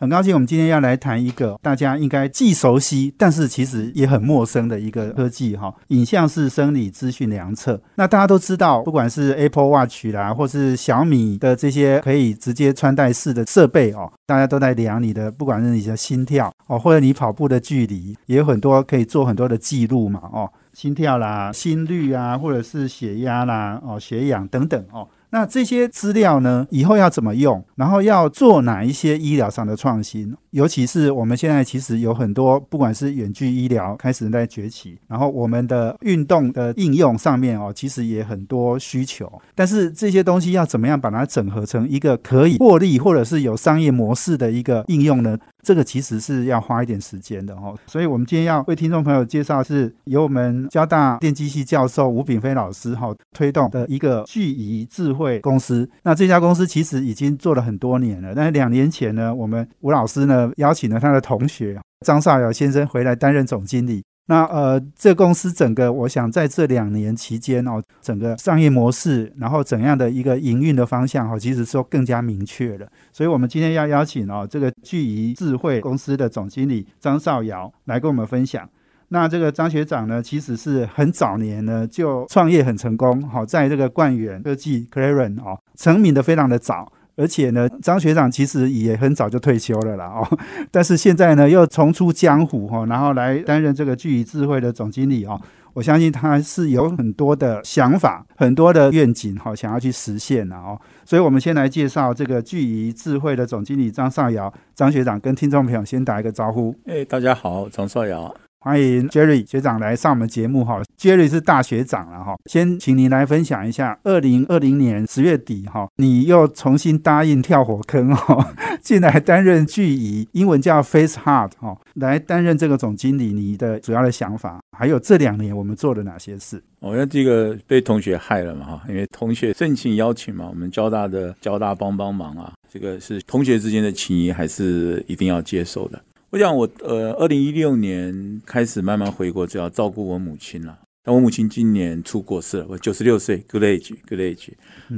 很高兴，我们今天要来谈一个大家应该既熟悉，但是其实也很陌生的一个科技哈，影像式生理资讯量测。那大家都知道，不管是 Apple Watch 啦，或是小米的这些可以直接穿戴式的设备哦，大家都在量你的，不管是你的心跳哦，或者你跑步的距离，也有很多可以做很多的记录嘛哦，心跳啦、心率啊，或者是血压啦、哦血氧等等哦。那这些资料呢，以后要怎么用？然后要做哪一些医疗上的创新？尤其是我们现在其实有很多，不管是远距医疗开始在崛起，然后我们的运动的应用上面哦，其实也很多需求。但是这些东西要怎么样把它整合成一个可以获利或者是有商业模式的一个应用呢？这个其实是要花一点时间的哦。所以我们今天要为听众朋友介绍，是由我们交大电机系教授吴炳飞老师哈推动的一个聚仪智慧公司。那这家公司其实已经做了很多年了，但是两年前呢，我们吴老师呢。邀请了他的同学张少尧先生回来担任总经理。那呃，这公司整个，我想在这两年期间哦，整个商业模式，然后怎样的一个营运的方向哈，其实说更加明确了。所以，我们今天要邀请哦，这个聚仪智慧公司的总经理张少尧来跟我们分享。那这个张学长呢，其实是很早年呢就创业很成功，好，在这个冠远科技 Claren 哦，成名的非常的早。而且呢，张学长其实也很早就退休了啦哦，但是现在呢又重出江湖哈，然后来担任这个巨仪智慧的总经理哦。我相信他是有很多的想法、很多的愿景哈，想要去实现的哦。所以，我们先来介绍这个巨仪智慧的总经理张少尧张学长，跟听众朋友先打一个招呼。哎，大家好，张少尧。欢迎 Jerry 学长来上我们节目哈，Jerry 是大学长了哈，先请您来分享一下，二零二零年十月底哈，你又重新答应跳火坑哈，进来担任巨仪，英文叫 Face Hard 哈，来担任这个总经理，你的主要的想法，还有这两年我们做了哪些事？我要这个被同学害了嘛哈，因为同学盛情邀请嘛，我们交大的交大帮帮忙啊，这个是同学之间的情谊，还是一定要接受的。我想，我呃，二零一六年开始慢慢回国，就要照顾我母亲了。那我母亲今年出过世了，我九十六岁，good age，good age。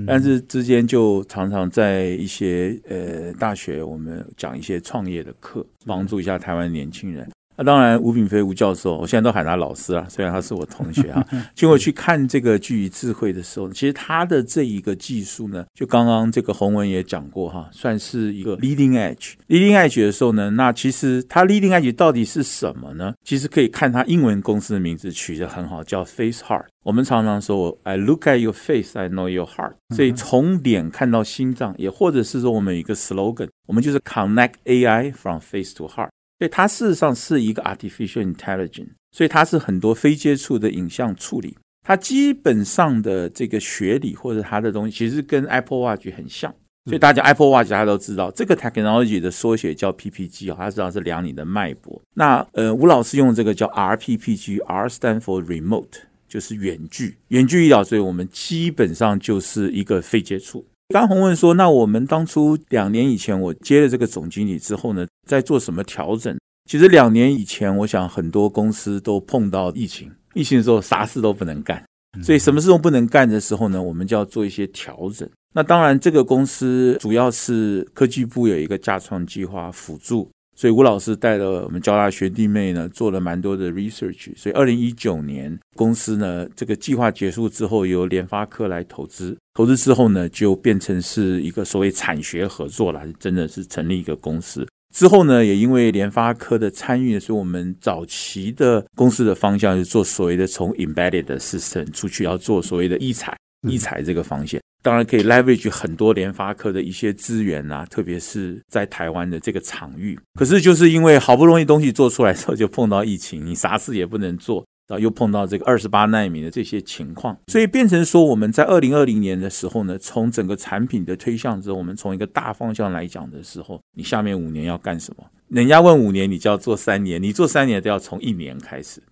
但是之间就常常在一些呃大学，我们讲一些创业的课，帮助一下台湾年轻人。那当然，吴炳飞吴教授，我现在都喊他老师啊，虽然他是我同学啊。结果去看这个巨仪智慧的时候，其实他的这一个技术呢，就刚刚这个洪文也讲过哈，算是一个 leading edge。leading edge 的时候呢，那其实它 leading edge 到底是什么呢？其实可以看它英文公司的名字取得很好，叫 Face Heart。我们常常说，I look at your face, I know your heart。所以从脸看到心脏，也或者是说我们有一个 slogan，我们就是 connect AI from face to heart。所以它事实上是一个 artificial intelligence，所以它是很多非接触的影像处理。它基本上的这个学理或者它的东西，其实跟 Apple Watch 很像。所以大家 Apple Watch 大家都知道，这个 technology 的缩写叫 PPG 啊，它实际上是量你的脉搏。那呃，吴老师用这个叫 RPPG，R stand for remote，就是远距远距医疗。所以我们基本上就是一个非接触。刚红问说：“那我们当初两年以前我接了这个总经理之后呢，在做什么调整？其实两年以前，我想很多公司都碰到疫情，疫情的时候啥事都不能干，所以什么事都不能干的时候呢，我们就要做一些调整。那当然，这个公司主要是科技部有一个架创计划辅助。”所以吴老师带了我们交大学弟妹呢，做了蛮多的 research。所以二零一九年公司呢，这个计划结束之后，由联发科来投资。投资之后呢，就变成是一个所谓产学合作了，真的是成立一个公司。之后呢，也因为联发科的参与，所以我们早期的公司的方向是做所谓的从 embedded system 出去，要做所谓的异彩异彩这个方向。当然可以 leverage 很多联发科的一些资源啊，特别是在台湾的这个场域。可是就是因为好不容易东西做出来之后，就碰到疫情，你啥事也不能做，然后又碰到这个二十八纳米的这些情况，所以变成说我们在二零二零年的时候呢，从整个产品的推向之后，我们从一个大方向来讲的时候，你下面五年要干什么？人家问五年，你就要做三年，你做三年都要从一年开始。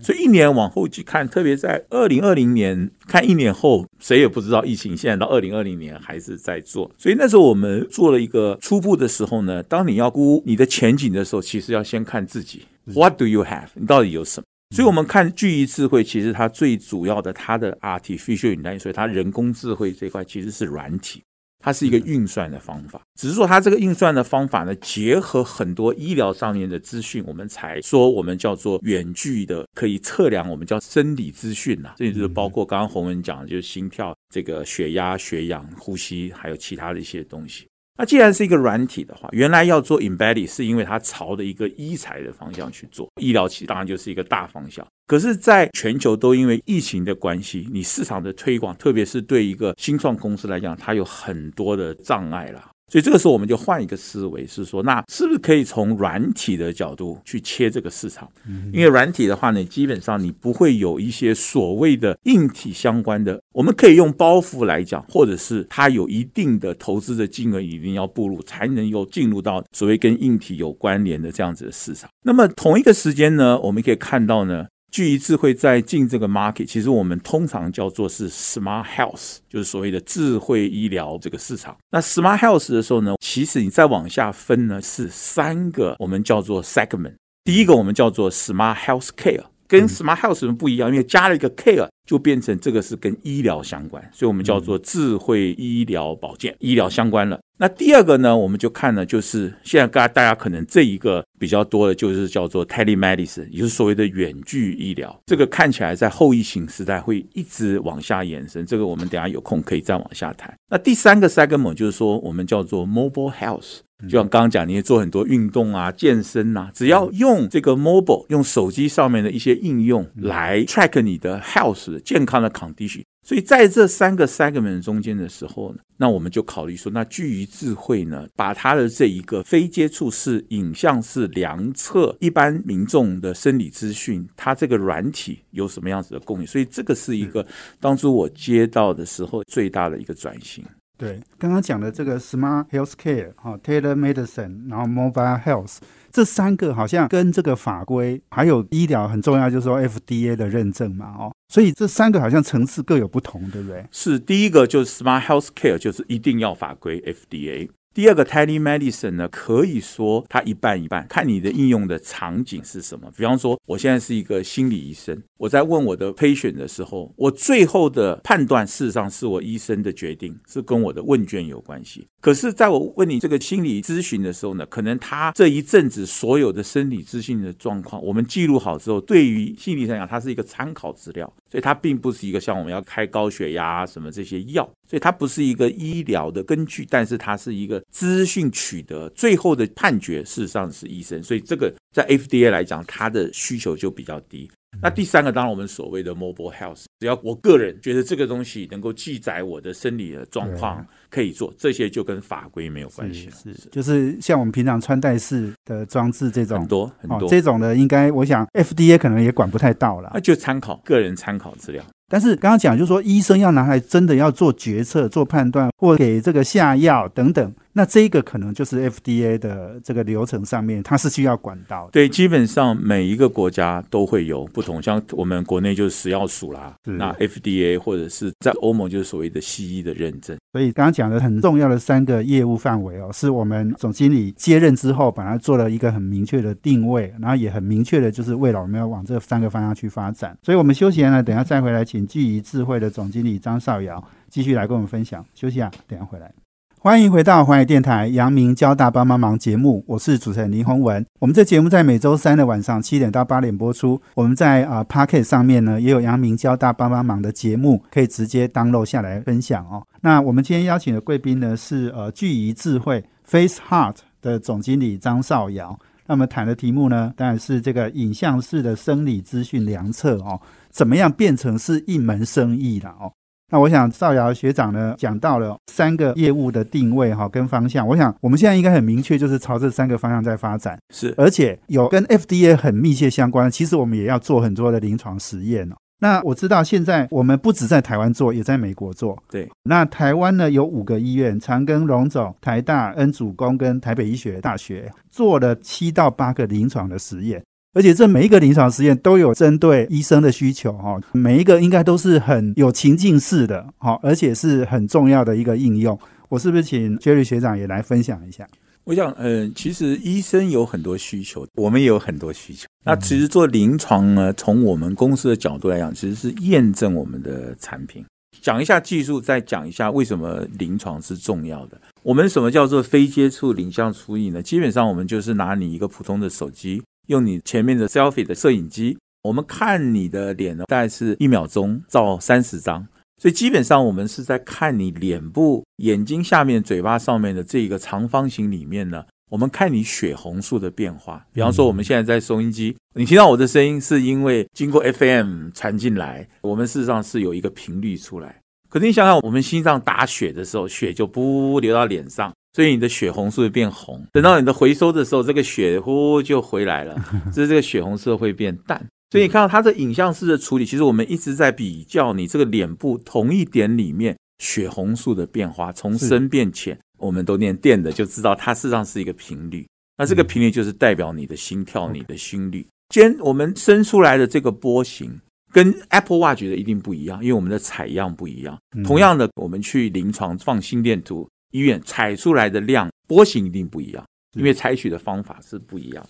所以一年往后去看，特别在二零二零年看一年后，谁也不知道疫情现在到二零二零年还是在做。所以那时候我们做了一个初步的时候呢，当你要估你的前景的时候，其实要先看自己，What do you have？你到底有什么？所以，我们看聚义智慧，其实它最主要的它的 artificial intelligence，所以它人工智慧这块其实是软体。它是一个运算的方法，只是说它这个运算的方法呢，结合很多医疗上面的资讯，我们才说我们叫做远距的可以测量我们叫生理资讯呐，这就是包括刚刚洪文讲的，就是心跳、这个血压、血氧、呼吸，还有其他的一些东西。那既然是一个软体的话，原来要做 embedded 是因为它朝着一个医材的方向去做，医疗器当然就是一个大方向。可是，在全球都因为疫情的关系，你市场的推广，特别是对一个新创公司来讲，它有很多的障碍了。所以这个时候我们就换一个思维，是说，那是不是可以从软体的角度去切这个市场？因为软体的话呢，基本上你不会有一些所谓的硬体相关的，我们可以用包袱来讲，或者是它有一定的投资的金额一定要步入，才能够进入到所谓跟硬体有关联的这样子的市场。那么同一个时间呢，我们可以看到呢。巨仪智慧在进这个 market，其实我们通常叫做是 smart health，就是所谓的智慧医疗这个市场。那 smart health 的时候呢，其实你再往下分呢，是三个我们叫做 segment。第一个我们叫做 smart health care，跟 smart health 不一样，因为加了一个 care，就变成这个是跟医疗相关，所以我们叫做智慧医疗保健，医疗相关了。那第二个呢，我们就看呢，就是现在大大家可能这一个比较多的，就是叫做 telemedicine，也就是所谓的远距医疗。这个看起来在后疫情时代会一直往下延伸，这个我们等下有空可以再往下谈。那第三个 segment 就是说，我们叫做 mobile health，就像刚刚讲，你也做很多运动啊、健身呐，只要用这个 mobile，用手机上面的一些应用来 track 你的 health 健康的 condition。所以在这三个 segment 中间的时候呢，那我们就考虑说，那基于智慧呢，把它的这一个非接触式影像式量测一般民众的生理资讯，它这个软体有什么样子的供应？所以这个是一个当初我接到的时候最大的一个转型。对，刚刚讲的这个 smart health care 哈，tele medicine，然后 mobile health。这三个好像跟这个法规还有医疗很重要，就是说 FDA 的认证嘛，哦，所以这三个好像层次各有不同，对不对？是第一个就是 Smart Health Care，就是一定要法规 FDA。第二个 telemedicine 呢，可以说它一半一半，看你的应用的场景是什么。比方说，我现在是一个心理医生，我在问我的 patient 的时候，我最后的判断事实上是我医生的决定，是跟我的问卷有关系。可是，在我问你这个心理咨询的时候呢，可能他这一阵子所有的生理咨询的状况，我们记录好之后，对于心理来讲，它是一个参考资料，所以它并不是一个像我们要开高血压什么这些药。所以它不是一个医疗的根据，但是它是一个资讯取得，最后的判决事实上是医生。所以这个在 FDA 来讲，它的需求就比较低。那第三个，当然我们所谓的 mobile health，只要我个人觉得这个东西能够记载我的生理的状况，可以做这些，就跟法规没有关系了。是，就是像我们平常穿戴式的装置这种，很多很多这种的，应该我想 FDA 可能也管不太到了。那就参考个人参考资料。但是刚刚讲，就是说医生要拿来真的要做决策、做判断，或给这个下药等等。那这一个可能就是 FDA 的这个流程上面，它是需要管道。对，基本上每一个国家都会有不同，像我们国内就是食药署啦，那 FDA 或者是在欧盟就是所谓的西医的认证。所以刚刚讲的很重要的三个业务范围哦，是我们总经理接任之后，把它做了一个很明确的定位，然后也很明确的就是未来我们要往这三个方向去发展。所以我们休息呢，等下再回来，请聚宜智慧的总经理张少尧继续来跟我们分享。休息啊，等下回来。欢迎回到华语电台阳明交大帮帮忙节目，我是主持人林宏文。我们这节目在每周三的晚上七点到八点播出。我们在啊 Pocket 上面呢也有阳明交大帮帮忙的节目，可以直接 download 下来分享哦。那我们今天邀请的贵宾呢是呃聚仪智慧 Face Heart 的总经理张少尧。那么谈的题目呢当然是这个影像式的生理资讯量测哦，怎么样变成是一门生意了哦？那我想赵瑶学长呢讲到了三个业务的定位哈跟方向，我想我们现在应该很明确，就是朝这三个方向在发展。是，而且有跟 FDA 很密切相关，其实我们也要做很多的临床实验哦。那我知道现在我们不止在台湾做，也在美国做。对，那台湾呢有五个医院，长庚、荣总、台大、恩主公跟台北医学大学做了七到八个临床的实验，而且这每一个临床实验都有针对医生的需求哈，每一个应该都是很有情境式的哈，而且是很重要的一个应用。我是不是请 Jerry 学长也来分享一下？我想，嗯，其实医生有很多需求，我们也有很多需求。那其实做临床呢，从我们公司的角度来讲，其实是验证我们的产品。讲一下技术，再讲一下为什么临床是重要的。我们什么叫做非接触影像处理呢？基本上我们就是拿你一个普通的手机，用你前面的 selfie 的摄影机，我们看你的脸呢，大概是一秒钟照三十张。所以基本上我们是在看你脸部、眼睛下面、嘴巴上面的这个长方形里面呢，我们看你血红素的变化。比方说，我们现在在收音机，你听到我的声音是因为经过 FM 传进来，我们事实上是有一个频率出来。可是你想想，我们心脏打血的时候，血就不流到脸上，所以你的血红素会变红。等到你的回收的时候，这个血呼就回来了，这是这个血红色会变淡。所以你看到它的影像式的处理，其实我们一直在比较你这个脸部同一点里面血红素的变化，从深变浅，我们都念电的就知道它事实上是一个频率。那这个频率就是代表你的心跳、你的心率。今天我们生出来的这个波形跟 Apple Watch 的一定不一样，因为我们的采样不一样。同样的，我们去临床放心电图，医院采出来的量波形一定不一样，因为采取的方法是不一样。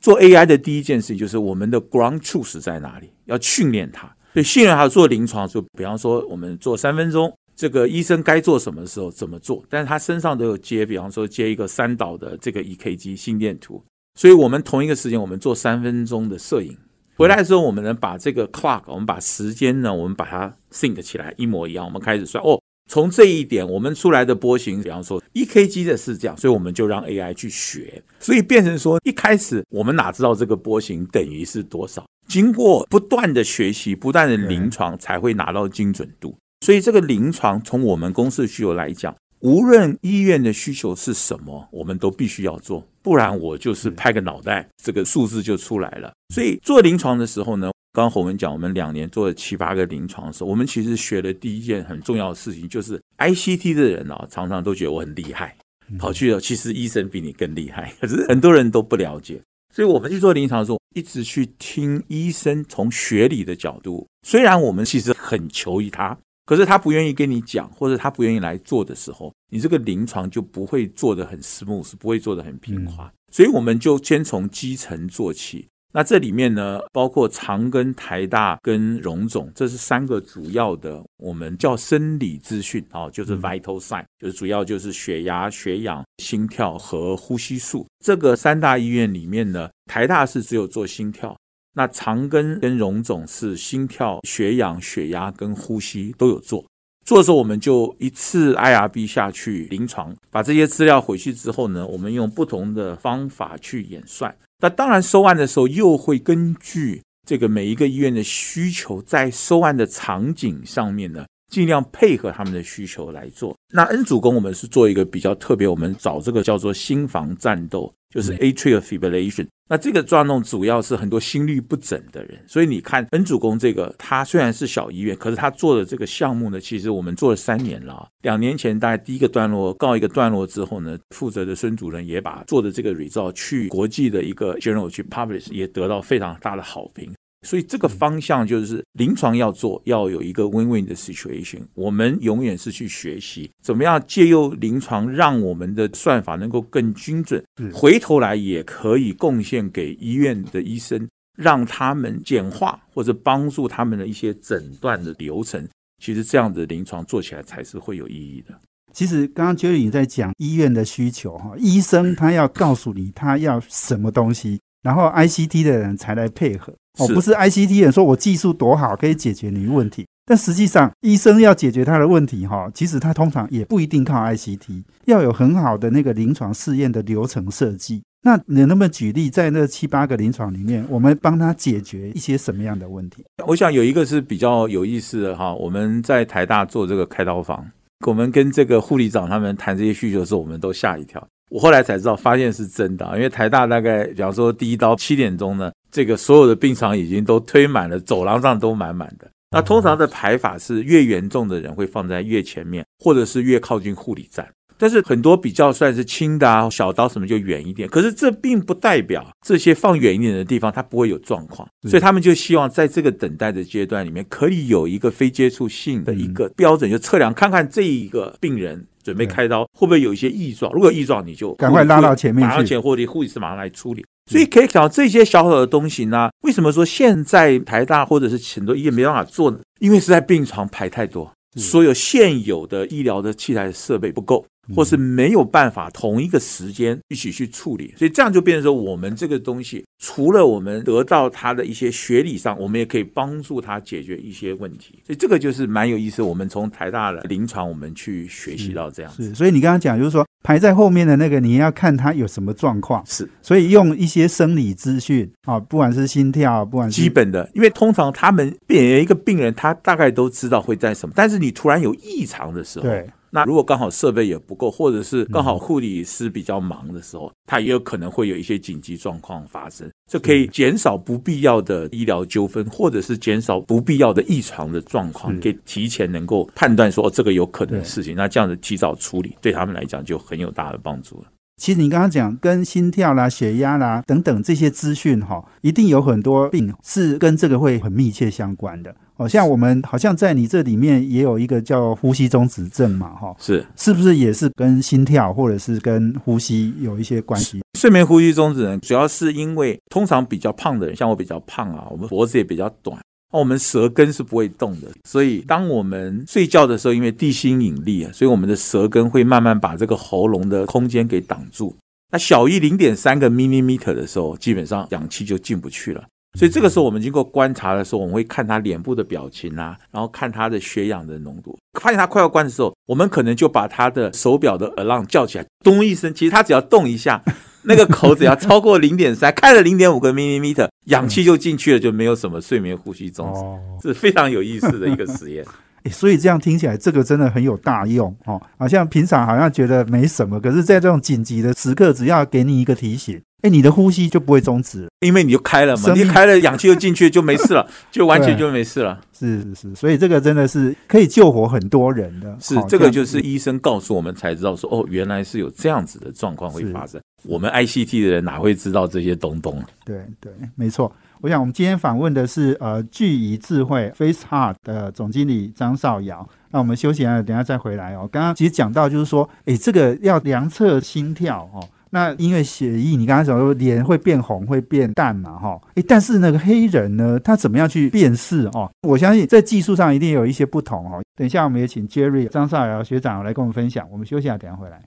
做 AI 的第一件事情就是我们的 ground truth 在哪里？要训练它。所以训练它做临床，就比方说我们做三分钟，这个医生该做什么时候怎么做？但是他身上都有接，比方说接一个三导的这个 EKG 心电图。所以我们同一个时间，我们做三分钟的摄影，回来的时候，我们能把这个 clock，我们把时间呢，我们把它 sync 起来一模一样。我们开始算哦。从这一点，我们出来的波形，比方说 EKG 的是这样，所以我们就让 AI 去学，所以变成说，一开始我们哪知道这个波形等于是多少？经过不断的学习，不断的临床，才会拿到精准度。所以这个临床，从我们公司的需求来讲，无论医院的需求是什么，我们都必须要做，不然我就是拍个脑袋，这个数字就出来了。所以做临床的时候呢？刚刚洪文讲，我们两年做了七八个临床的时候，我们其实学的第一件很重要的事情，就是 ICT 的人啊，常常都觉得我很厉害，跑去了，其实医生比你更厉害，可是很多人都不了解。所以我们去做临床的时候，一直去听医生从学理的角度，虽然我们其实很求于他，可是他不愿意跟你讲，或者他不愿意来做的时候，你这个临床就不会做得很 smooth，不会做得很平滑。所以我们就先从基层做起。那这里面呢，包括长庚、台大跟荣总，这是三个主要的，我们叫生理资讯啊，就是 vital sign，就是主要就是血压、血氧、心跳和呼吸数。这个三大医院里面呢，台大是只有做心跳，那长庚跟荣总是心跳、血氧、血压跟呼吸都有做。做的时候，我们就一次 IRB 下去临床，把这些资料回去之后呢，我们用不同的方法去演算。那当然，收案的时候又会根据这个每一个医院的需求，在收案的场景上面呢，尽量配合他们的需求来做。那恩主公，我们是做一个比较特别，我们找这个叫做心房战斗。就是 atrial fibrillation，那这个状况主要是很多心律不整的人，所以你看恩主公这个，他虽然是小医院，可是他做的这个项目呢，其实我们做了三年了。两年前大概第一个段落告一个段落之后呢，负责的孙主任也把做的这个 result 去国际的一个 journal 去 publish，也得到非常大的好评。所以这个方向就是临床要做，要有一个 win-win 的 situation。我们永远是去学习怎么样借由临床，让我们的算法能够更精准，回头来也可以贡献给医院的医生，让他们简化或者帮助他们的一些诊断的流程。其实这样的临床做起来才是会有意义的。其实刚刚 Jerry 在讲医院的需求哈，医生他要告诉你他要什么东西，然后 ICT 的人才来配合。哦，不是 ICT 人说我技术多好可以解决你问题，但实际上医生要解决他的问题哈，其实他通常也不一定靠 ICT，要有很好的那个临床试验的流程设计。那你能不能举例，在那七八个临床里面，我们帮他解决一些什么样的问题？我想有一个是比较有意思的哈，我们在台大做这个开刀房，我们跟这个护理长他们谈这些需求的时候，我们都吓一跳。我后来才知道，发现是真的，因为台大大概，比方说第一刀七点钟呢，这个所有的病床已经都推满了，走廊上都满满的。那通常的排法是越严重的人会放在越前面，或者是越靠近护理站。但是很多比较算是轻的啊，小刀什么就远一点。可是这并不代表这些放远一点的地方它不会有状况，所以他们就希望在这个等待的阶段里面，可以有一个非接触性的一个标准，就测量看看这一个病人准备开刀会不会有一些异状。如果异状，你就赶快拉到前面去，或者护士马上来处理。所以可以讲这些小小的东西呢，为什么说现在台大或者是很多医院没办法做呢？因为是在病床排太多，所有现有的医疗的器材设备不够。或是没有办法同一个时间一起去处理，所以这样就变成说，我们这个东西除了我们得到他的一些学理上，我们也可以帮助他解决一些问题。所以这个就是蛮有意思。我们从台大的临床，我们去学习到这样子。所以你刚刚讲就是说，排在后面的那个，你要看他有什么状况。是，所以用一些生理资讯啊，不管是心跳，不管是基本的，因为通常他们病一个病人，他大概都知道会在什么，但是你突然有异常的时候，对。那如果刚好设备也不够，或者是刚好护理师比较忙的时候，他也有可能会有一些紧急状况发生，这可以减少不必要的医疗纠纷，或者是减少不必要的异常的状况，可以提前能够判断说这个有可能的事情，那这样子提早处理，对他们来讲就很有大的帮助了。其实你刚刚讲跟心跳啦、血压啦等等这些资讯哈，一定有很多病是跟这个会很密切相关的。好像我们好像在你这里面也有一个叫呼吸中止症嘛，哈，是是不是也是跟心跳或者是跟呼吸有一些关系？睡眠呼吸中止症主要是因为通常比较胖的人，像我比较胖啊，我们脖子也比较短，我们舌根是不会动的，所以当我们睡觉的时候，因为地心引力啊，所以我们的舌根会慢慢把这个喉咙的空间给挡住。那小于零点三个 millimeter 的时候，基本上氧气就进不去了。所以这个时候，我们经过观察的时候，我们会看他脸部的表情啊，然后看他的血氧的浓度。发现他快要关的时候，我们可能就把他的手表的 alarm 叫起来，咚一声。其实他只要动一下，那个口只要超过零点三，开了零点五个 millimeter，氧气就进去了，就没有什么睡眠呼吸中止，是非常有意思的一个实验。所以这样听起来，这个真的很有大用哦。好像平常好像觉得没什么，可是在这种紧急的时刻，只要给你一个提醒。哎，你的呼吸就不会终止，因为你就开了嘛，你开了氧气就进去就没事了，就完全就没事了。是是是，所以这个真的是可以救活很多人的。是这个就是医生告诉我们才知道说，哦，原来是有这样子的状况会发生。我们 ICT 的人哪会知道这些东东？对对，没错。我想我们今天访问的是呃聚仪智慧 Face Heart 的总经理张少尧。那我们休息了，等下再回来哦。刚刚其实讲到就是说，哎，这个要量测心跳哦。那因为血液，你刚才讲说脸会变红、会变淡嘛，哈，诶，但是那个黑人呢，他怎么样去辨识哦？我相信在技术上一定有一些不同哦。等一下，我们也请 Jerry 张少尧学长来跟我们分享。我们休息下，等下回来。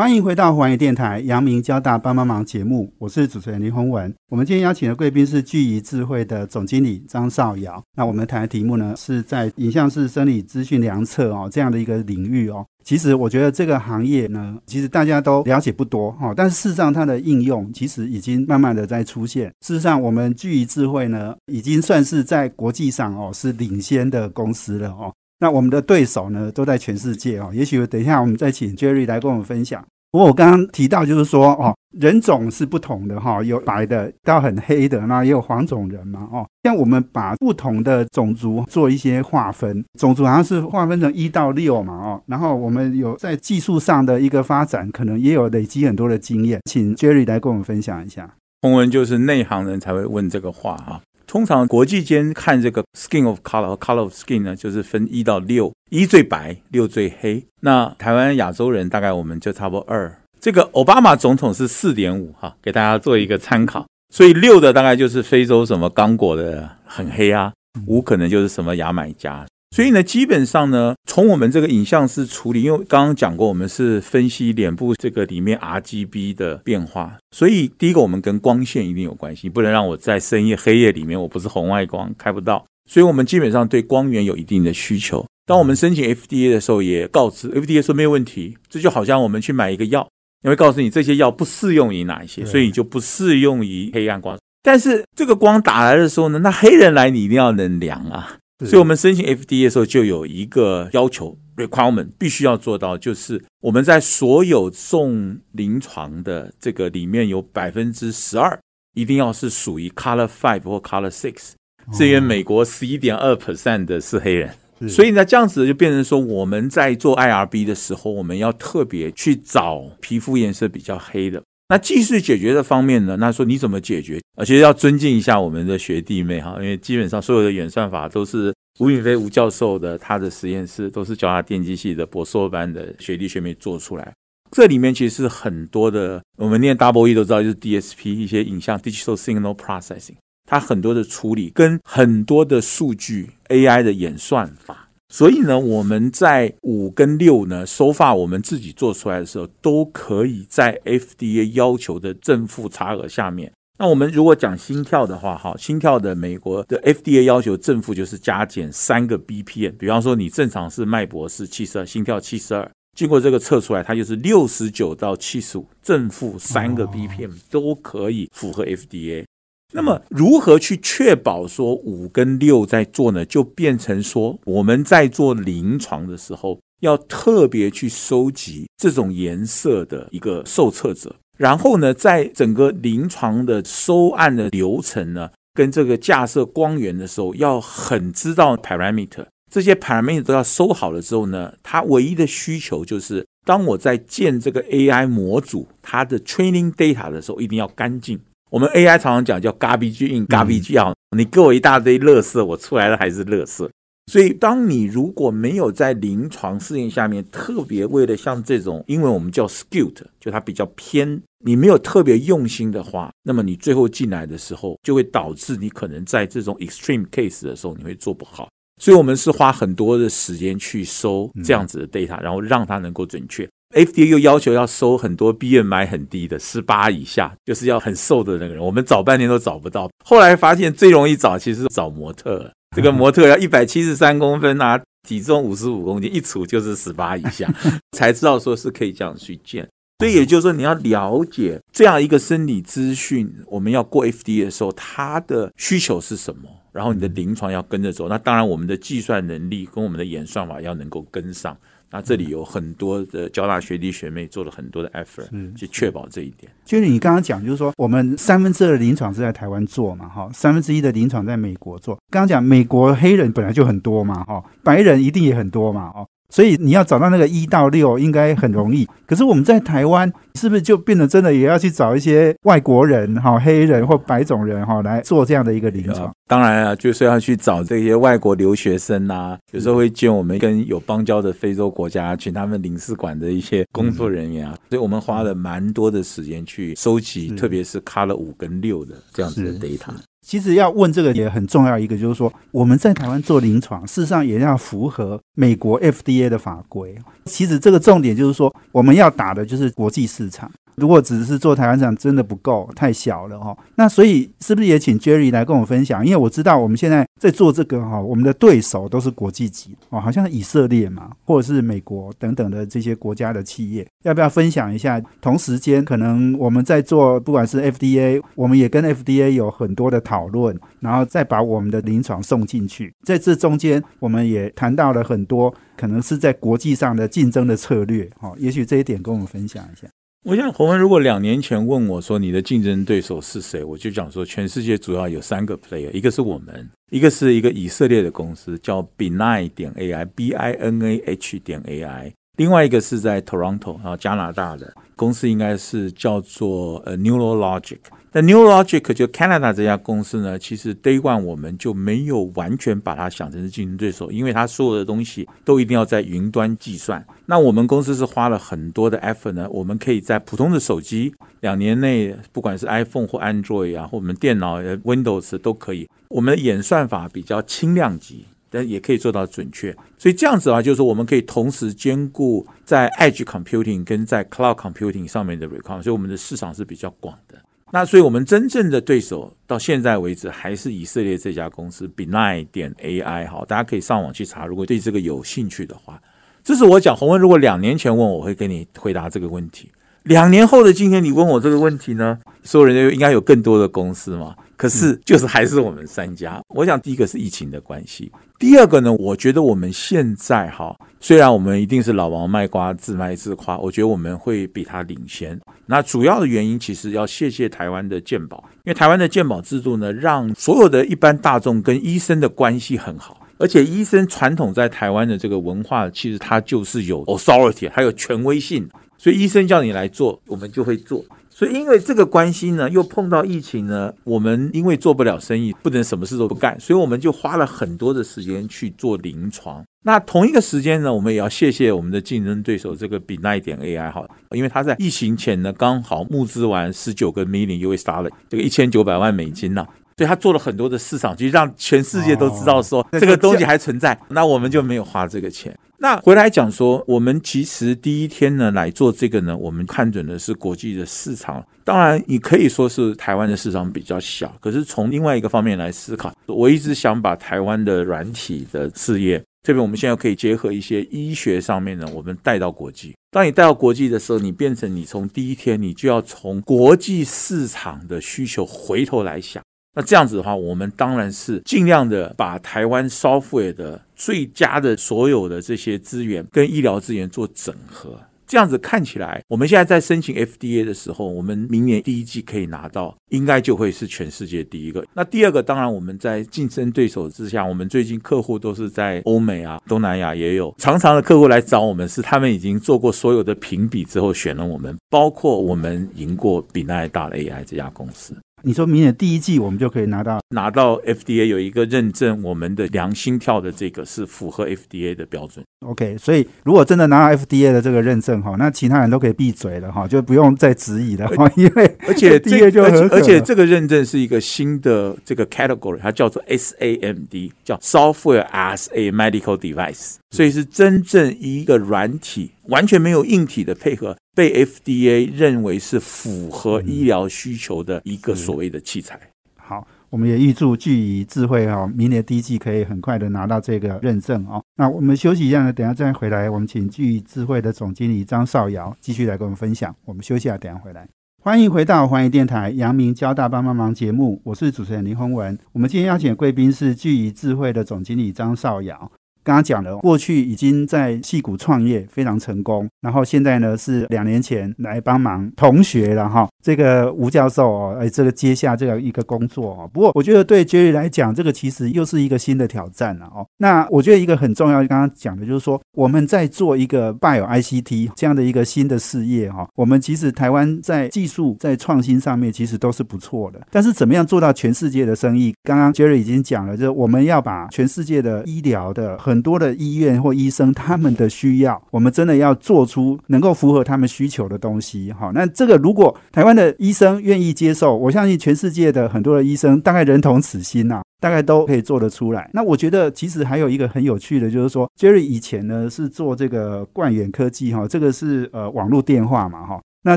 欢迎回到环宇电台阳明交大帮帮忙节目，我是主持人林宏文。我们今天邀请的贵宾是聚仪智慧的总经理张少尧。那我们谈的题目呢，是在影像式生理资讯量测哦这样的一个领域哦。其实我觉得这个行业呢，其实大家都了解不多哈，但是事实上它的应用其实已经慢慢的在出现。事实上，我们聚仪智慧呢，已经算是在国际上哦是领先的公司了哦。那我们的对手呢，都在全世界哦。也许等一下我们再请 Jerry 来跟我们分享。不过我刚刚提到就是说哦，人种是不同的哈，有白的到很黑的，那也有黄种人嘛哦。像我们把不同的种族做一些划分，种族好像是划分成一到六嘛哦。然后我们有在技术上的一个发展，可能也有累积很多的经验，请 Jerry 来跟我们分享一下。洪文就是内行人才会问这个话哈。通常国际间看这个 skin of color 和 color of skin 呢，就是分一到六，一最白，六最黑。那台湾亚洲人大概我们就差不多二。这个奥巴马总统是四点五哈，给大家做一个参考。所以六的大概就是非洲什么刚果的很黑啊，五可能就是什么牙买加。所以呢，基本上呢，从我们这个影像式处理，因为刚刚讲过，我们是分析脸部这个里面 RGB 的变化，所以第一个我们跟光线一定有关系，不能让我在深夜黑夜里面我不是红外光开不到，所以我们基本上对光源有一定的需求。当我们申请 FDA 的时候，也告知 FDA 说没有问题，这就好像我们去买一个药，因为告诉你这些药不适用于哪一些，所以就不适用于黑暗光。但是这个光打来的时候呢，那黑人来你一定要能量啊。所以，我们申请 FDA 的时候就有一个要求 requirement，必须要做到，就是我们在所有送临床的这个里面有百分之十二一定要是属于 Color Five 或 Color Six，是因为美国十一点二 percent 的是黑人，所以呢，这样子就变成说，我们在做 IRB 的时候，我们要特别去找皮肤颜色比较黑的。那技术解决的方面呢？那说你怎么解决？而且要尊敬一下我们的学弟妹哈，因为基本上所有的演算法都是吴允飞吴教授的，他的实验室都是交大电机系的博硕班的学弟学妹做出来。这里面其实很多的，我们念 Double E 都知道，就是 DSP 一些影像 Digital Signal Processing，它很多的处理跟很多的数据 AI 的演算法。所以呢，我们在五跟六呢，收发我们自己做出来的时候，都可以在 FDA 要求的正负差额下面。那我们如果讲心跳的话，哈，心跳的美国的 FDA 要求正负就是加减三个 BPM。比方说，你正常是脉搏是七十二，心跳七十二，经过这个测出来，它就是六十九到七十五，正负三个 BPM 都可以符合 FDA。那么如何去确保说五跟六在做呢？就变成说我们在做临床的时候，要特别去收集这种颜色的一个受测者，然后呢，在整个临床的收案的流程呢，跟这个架设光源的时候，要很知道 parameter，这些 parameter 都要收好了之后呢，它唯一的需求就是，当我在建这个 AI 模组，它的 training data 的时候，一定要干净。我们 AI 常常讲叫 garbage in garbage out，你给我一大堆垃圾，我出来的还是垃圾。所以，当你如果没有在临床试验下面特别为了像这种，因为我们叫 skewed，就它比较偏，你没有特别用心的话，那么你最后进来的时候，就会导致你可能在这种 extreme case 的时候，你会做不好。所以我们是花很多的时间去收这样子的 data，然后让它能够准确。FDA 又要求要收很多 BMI 很低的，十八以下，就是要很瘦的那个人。我们找半天都找不到，后来发现最容易找其实找模特。这个模特要一百七十三公分啊，体重五十五公斤，一除就是十八以下，才知道说是可以这样去建。所以也就是说，你要了解这样一个生理资讯，我们要过 FDA 的时候，它的需求是什么，然后你的临床要跟着走。那当然，我们的计算能力跟我们的演算法要能够跟上。那这里有很多的交大学弟学妹做了很多的 effort，去确保这一点。就是你刚刚讲，就是说我们三分之二的临床是在台湾做嘛，哈，三分之一的临床在美国做。刚刚讲美国黑人本来就很多嘛，哈，白人一定也很多嘛，哦。所以你要找到那个一到六应该很容易，可是我们在台湾是不是就变得真的也要去找一些外国人哈、黑人或白种人哈来做这样的一个临床？当然啊，就是要去找这些外国留学生呐，有时候会见我们跟有邦交的非洲国家，请他们领事馆的一些工作人员啊，所以我们花了蛮多的时间去收集，特别是卡了五跟六的这样子的 data。其实要问这个也很重要，一个就是说，我们在台湾做临床，事实上也要符合美国 FDA 的法规。其实这个重点就是说，我们要打的就是国际市场。如果只是做台湾厂，真的不够，太小了哈。那所以是不是也请 Jerry 来跟我分享？因为我知道我们现在在做这个哈，我们的对手都是国际级哦，好像以色列嘛，或者是美国等等的这些国家的企业，要不要分享一下？同时间可能我们在做，不管是 FDA，我们也跟 FDA 有很多的讨论，然后再把我们的临床送进去。在这中间，我们也谈到了很多可能是在国际上的竞争的策略哈。也许这一点跟我们分享一下。我想，洪文如果两年前问我说你的竞争对手是谁，我就讲说全世界主要有三个 player，一个是我们，一个是一个以色列的公司叫 Binah 点 AI，B I N A H 点 AI，另外一个是在 Toronto 啊加拿大的公司应该是叫做呃 Neurologic。那 Neurologic 就 Canada 这家公司呢，其实 Day One 我们就没有完全把它想成是竞争对手，因为它所有的东西都一定要在云端计算。那我们公司是花了很多的 effort 呢，我们可以在普通的手机两年内，不管是 iPhone 或 Android 啊，或我们电脑 Windows 都可以。我们的演算法比较轻量级，但也可以做到准确。所以这样子的话，就是我们可以同时兼顾在 Edge Computing 跟在 Cloud Computing 上面的 requirement，所以我们的市场是比较广的。那所以，我们真正的对手到现在为止还是以色列这家公司 b e n i 点 AI 好，大家可以上网去查。如果对这个有兴趣的话，这是我讲洪文。如果两年前问我，我会跟你回答这个问题。两年后的今天，你问我这个问题呢？所有人都应该有更多的公司嘛？可是就是还是我们三家。我想第一个是疫情的关系，第二个呢，我觉得我们现在哈，虽然我们一定是老王卖瓜自卖自夸，我觉得我们会比他领先。那主要的原因其实要谢谢台湾的健保，因为台湾的健保制度呢，让所有的一般大众跟医生的关系很好。而且医生传统在台湾的这个文化，其实它就是有 authority，还有权威性，所以医生叫你来做，我们就会做。所以因为这个关系呢，又碰到疫情呢，我们因为做不了生意，不能什么事都不干，所以我们就花了很多的时间去做临床。那同一个时间呢，我们也要谢谢我们的竞争对手这个比奈点 AI 哈，因为他在疫情前呢，刚好募资完十九个 million US dollar，这个一千九百万美金呢。以他做了很多的市场，就让全世界都知道说这个东西还存在，那我们就没有花这个钱。那回来讲说，我们其实第一天呢来做这个呢，我们看准的是国际的市场。当然，你可以说是台湾的市场比较小，可是从另外一个方面来思考，我一直想把台湾的软体的事业，这边我们现在可以结合一些医学上面呢，我们带到国际。当你带到国际的时候，你变成你从第一天，你就要从国际市场的需求回头来想。那这样子的话，我们当然是尽量的把台湾 software 的最佳的所有的这些资源跟医疗资源做整合。这样子看起来，我们现在在申请 FDA 的时候，我们明年第一季可以拿到，应该就会是全世界第一个。那第二个，当然我们在竞争对手之下，我们最近客户都是在欧美啊、东南亚也有，常常的客户来找我们，是他们已经做过所有的评比之后选了我们，包括我们赢过比那大的 AI 这家公司。你说明年第一季我们就可以拿到拿到 FDA 有一个认证，我们的良心跳的这个是符合 FDA 的标准。OK，所以如果真的拿到 FDA 的这个认证哈，那其他人都可以闭嘴了哈，就不用再质疑了哈。因为而且 这个而且这个认证是一个新的这个 category，它叫做 SAMD，叫 Software as a Medical Device，所以是真正一个软体，完全没有硬体的配合。被 FDA 认为是符合医疗需求的一个所谓的器材。好，我们也预祝聚仪智慧哈，明年第一季可以很快的拿到这个认证哦。那我们休息一下呢，等下再回来，我们请聚仪智慧的总经理张少尧继续来跟我们分享。我们休息下，等下回来。欢迎回到环宇电台阳明交大帮帮忙节目，我是主持人林宏文。我们今天邀请的贵宾是聚仪智慧的总经理张少尧。刚刚讲了，过去已经在戏谷创业非常成功，然后现在呢是两年前来帮忙同学了哈。这个吴教授哦，哎，这个接下这样一个工作哦。不过我觉得对 Jerry 来讲，这个其实又是一个新的挑战了哦。那我觉得一个很重要，刚刚讲的就是说，我们在做一个 Bio ICT 这样的一个新的事业哈。我们其实台湾在技术在创新上面其实都是不错的，但是怎么样做到全世界的生意？刚刚 Jerry 已经讲了，就是我们要把全世界的医疗的。很多的医院或医生，他们的需要，我们真的要做出能够符合他们需求的东西。好，那这个如果台湾的医生愿意接受，我相信全世界的很多的医生大概人同此心呐，大概都可以做得出来。那我觉得其实还有一个很有趣的，就是说，Jerry 以前呢是做这个冠远科技哈，这个是呃网络电话嘛哈，那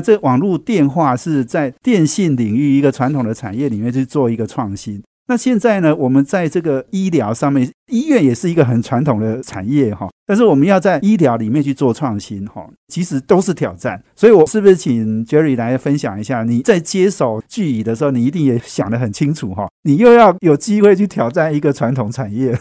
这网络电话是在电信领域一个传统的产业里面去做一个创新。那现在呢？我们在这个医疗上面，医院也是一个很传统的产业哈。但是我们要在医疗里面去做创新哈，其实都是挑战。所以，我是不是请 Jerry 来分享一下？你在接手巨乙的时候，你一定也想得很清楚哈。你又要有机会去挑战一个传统产业，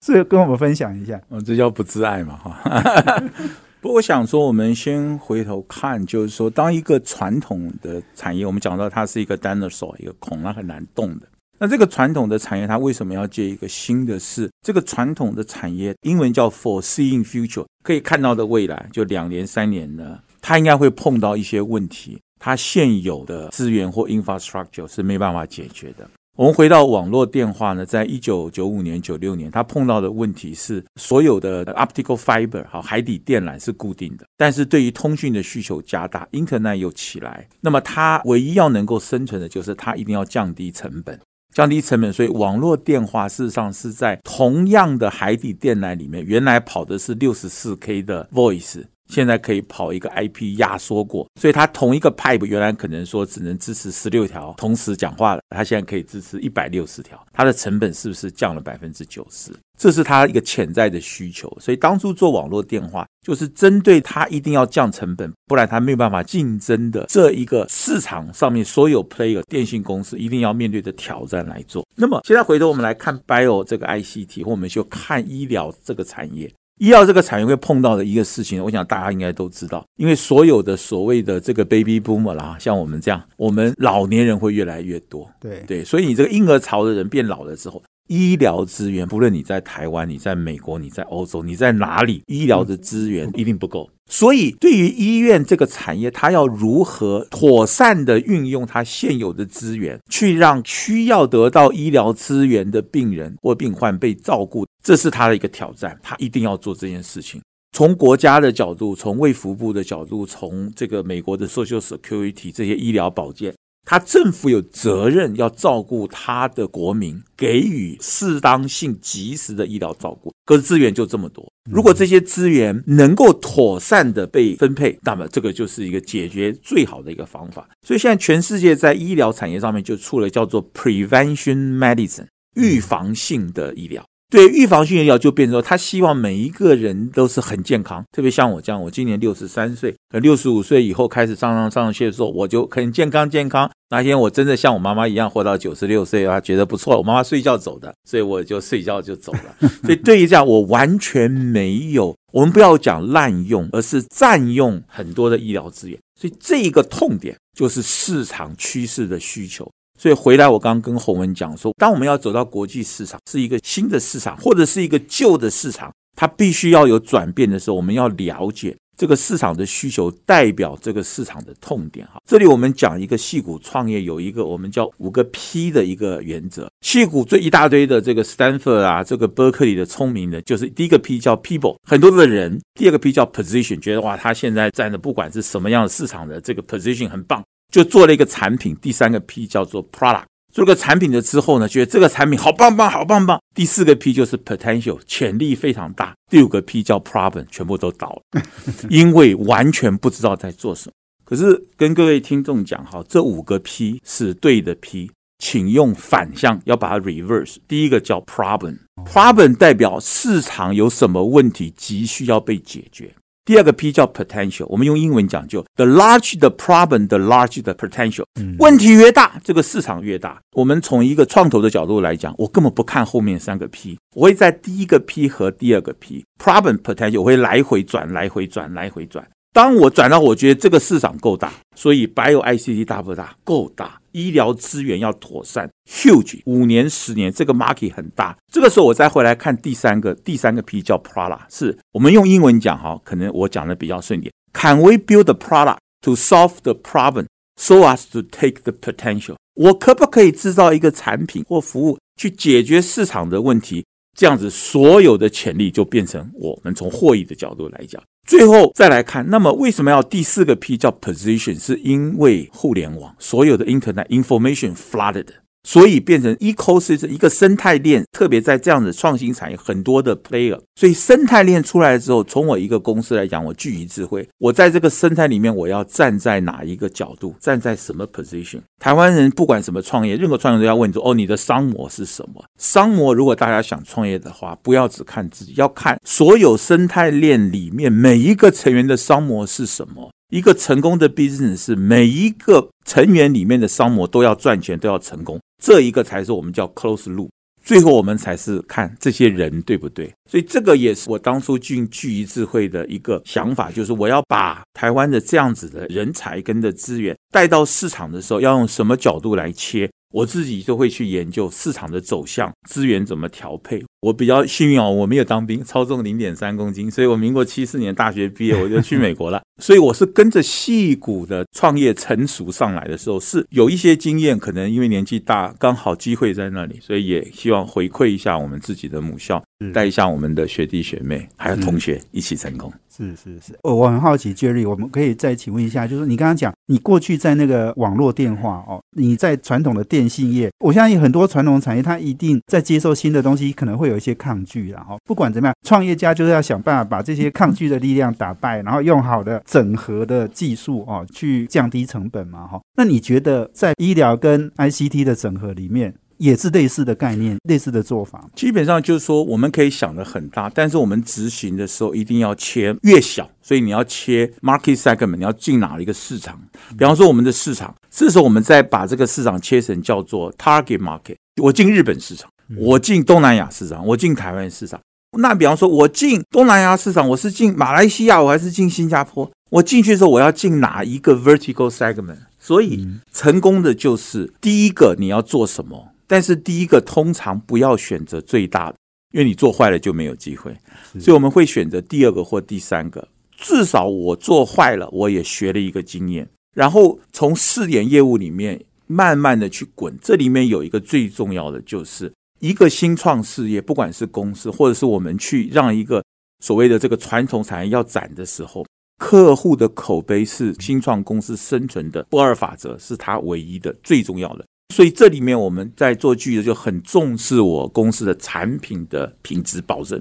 所以跟我们分享一下。嗯，这叫不自爱嘛哈。不，我想说，我们先回头看，就是说，当一个传统的产业，我们讲到它是一个 dinosaur，一个孔，它很难动的。那这个传统的产业，它为什么要接一个新的事？这个传统的产业，英文叫 foreseeing future，可以看到的未来，就两年、三年呢，它应该会碰到一些问题，它现有的资源或 infrastructure 是没办法解决的。我们回到网络电话呢，在一九九五年、九六年，它碰到的问题是，所有的 optical fiber 好海底电缆是固定的，但是对于通讯的需求加大，internet 又起来，那么它唯一要能够生存的就是它一定要降低成本。降低成本，所以网络电话事实上是在同样的海底电缆里面，原来跑的是六十四 K 的 voice，现在可以跑一个 IP 压缩过，所以它同一个 pipe 原来可能说只能支持十六条同时讲话的，它现在可以支持一百六十条，它的成本是不是降了百分之九十？这是它一个潜在的需求。所以当初做网络电话，就是针对它一定要降成本，不然它没有办法竞争的这一个市场上面所有 player 电信公司一定要面对的挑战来做。那么现在回头我们来看 bio 这个 ICT，或我们就看医疗这个产业。医药这个产业会碰到的一个事情，我想大家应该都知道，因为所有的所谓的这个 baby boomer 啦，像我们这样，我们老年人会越来越多，对。对，所以你这个婴儿潮的人变老了之后，医疗资源，不论你在台湾、你在美国、你在欧洲、你在哪里，医疗的资源一定不够。所以，对于医院这个产业，它要如何妥善的运用它现有的资源，去让需要得到医疗资源的病人或病患被照顾，这是它的一个挑战。它一定要做这件事情。从国家的角度，从卫福部的角度，从这个美国的 Social Security 这些医疗保健。他政府有责任要照顾他的国民，给予适当性、及时的医疗照顾。可是资源就这么多，如果这些资源能够妥善的被分配，那么这个就是一个解决最好的一个方法。所以现在全世界在医疗产业上面就出了叫做 prevention medicine 预防性的医疗。对预防性的药就变成说，他希望每一个人都是很健康，特别像我这样，我今年六十三岁，六十五岁以后开始上上上学的时候，我就很健康健康。那天我真的像我妈妈一样活到九十六岁啊，觉得不错。我妈妈睡觉走的，所以我就睡觉就走了。所以对于这样，我完全没有，我们不要讲滥用，而是占用很多的医疗资源。所以这一个痛点就是市场趋势的需求。所以回来，我刚刚跟洪文讲说，当我们要走到国际市场，是一个新的市场，或者是一个旧的市场，它必须要有转变的时候，我们要了解这个市场的需求，代表这个市场的痛点。哈，这里我们讲一个戏股创业有一个我们叫五个 P 的一个原则。戏股这一大堆的这个 Stanford 啊，这个 Berkeley 的聪明人，就是第一个 P 叫 People，很多的人；第二个 P 叫 Position，觉得哇，他现在站的不管是什么样的市场的这个 Position 很棒。就做了一个产品，第三个 P 叫做 product。做个产品的之后呢，觉得这个产品好棒棒，好棒棒。第四个 P 就是 potential，潜力非常大。第五个 P 叫 problem，全部都倒了，因为完全不知道在做什么。可是跟各位听众讲哈，这五个 P 是对的 P，请用反向，要把它 reverse。第一个叫 problem，problem 代表市场有什么问题急需要被解决。第二个 P 叫 potential，我们用英文讲就 the large the problem，the large the potential。问题越大，这个市场越大。我们从一个创投的角度来讲，我根本不看后面三个 P，我会在第一个 P 和第二个 P problem potential，我会来回转，来回转，来回转。当我转到我觉得这个市场够大，所以 Bio ICT 大不大？够大。医疗资源要妥善，huge，五年十年，这个 market 很大。这个时候我再回来看第三个，第三个 P 叫 Prada，是我们用英文讲哈，可能我讲的比较顺点。Can we build a product to solve the problem so as to take the potential？我可不可以制造一个产品或服务去解决市场的问题？这样子，所有的潜力就变成我们从获益的角度来讲。最后再来看，那么为什么要第四个 P 叫 position？是因为互联网所有的 internet information flooded。所以变成 ecosystem 一个生态链，特别在这样的创新产业，很多的 player。所以生态链出来之后，从我一个公司来讲，我聚于智慧，我在这个生态里面，我要站在哪一个角度，站在什么 position？台湾人不管什么创业，任何创业都要问说：哦，你的商模是什么？商模如果大家想创业的话，不要只看自己，要看所有生态链里面每一个成员的商模是什么。一个成功的 business 是每一个成员里面的商模都要赚钱，都要成功。这一个才是我们叫 close loop，最后我们才是看这些人对不对。所以这个也是我当初进聚一智慧的一个想法，就是我要把台湾的这样子的人才跟的资源带到市场的时候，要用什么角度来切。我自己就会去研究市场的走向，资源怎么调配。我比较幸运哦，我没有当兵，超重零点三公斤，所以我民国七四年大学毕业我就去美国了。所以我是跟着细股的创业成熟上来的时候，是有一些经验，可能因为年纪大，刚好机会在那里，所以也希望回馈一下我们自己的母校，带一下我们的学弟学妹还有同学一起成功。是是是，我我很好奇，Jerry，我们可以再请问一下，就是你刚刚讲，你过去在那个网络电话哦，你在传统的电信业，我相信很多传统产业，它一定在接受新的东西，可能会有一些抗拒然后不管怎么样，创业家就是要想办法把这些抗拒的力量打败，然后用好的整合的技术哦，去降低成本嘛哈。那你觉得在医疗跟 ICT 的整合里面？也是类似的概念，类似的做法。基本上就是说，我们可以想的很大，但是我们执行的时候一定要切越小。所以你要切 market segment，你要进哪一个市场？比方说我们的市场，这时候我们再把这个市场切成叫做 target market。我进日本市场，我进东南亚市场，我进台湾市场。那比方说，我进东南亚市场，我是进马来西亚，我还是进新加坡？我进去的时候，我要进哪一个 vertical segment？所以成功的就是第一个你要做什么？但是第一个通常不要选择最大的，因为你做坏了就没有机会，所以我们会选择第二个或第三个。至少我做坏了，我也学了一个经验，然后从试点业务里面慢慢的去滚。这里面有一个最重要的，就是一个新创事业，不管是公司或者是我们去让一个所谓的这个传统产业要展的时候，客户的口碑是新创公司生存的不二法则，是它唯一的最重要的。所以这里面我们在做剧的就很重视我公司的产品的品质保证。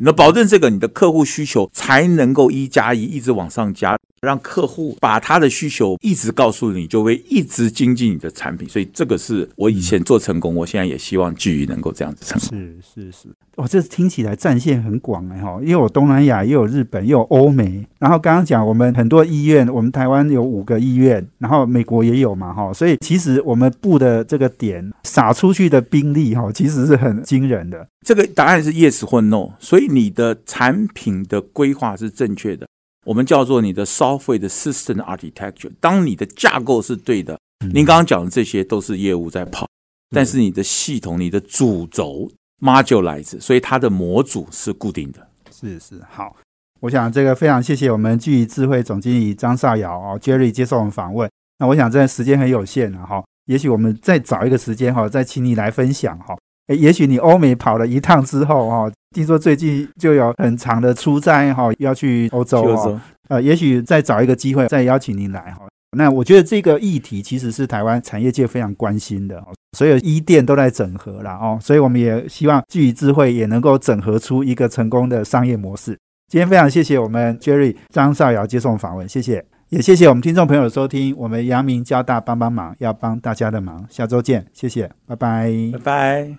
那保证这个，你的客户需求才能够一加一一直往上加，让客户把他的需求一直告诉你，就会一直精进你的产品。所以这个是我以前做成功，我现在也希望基于能够这样子成功。是是是，哇，这听起来战线很广哎哈，因为我东南亚又有日本又有欧美，然后刚刚讲我们很多医院，我们台湾有五个医院，然后美国也有嘛哈，所以其实我们布的这个点撒出去的兵力哈，其实是很惊人的。这个答案是 yes 或 no，所以你的产品的规划是正确的，我们叫做你的 software 的 system architecture。当你的架构是对的，您刚刚讲的这些都是业务在跑，但是你的系统、你的主轴 module 来自，所以它的模组是固定的。是是好，我想这个非常谢谢我们聚智慧总经理张少尧哦，Jerry 接受我们访问。那我想这时间很有限了哈，也许我们再找一个时间哈，再请你来分享哈。诶，也许你欧美跑了一趟之后，哦，听说最近就有很长的出差，哈，要去欧洲哦。呃，也许再找一个机会再邀请您来，哈。那我觉得这个议题其实是台湾产业界非常关心的，所有一店都在整合了哦，所以我们也希望基于智慧也能够整合出一个成功的商业模式。今天非常谢谢我们 Jerry 张少尧接受访问，谢谢，也谢谢我们听众朋友的收听。我们阳明交大帮帮忙，要帮大家的忙，下周见，谢谢，拜拜，拜拜。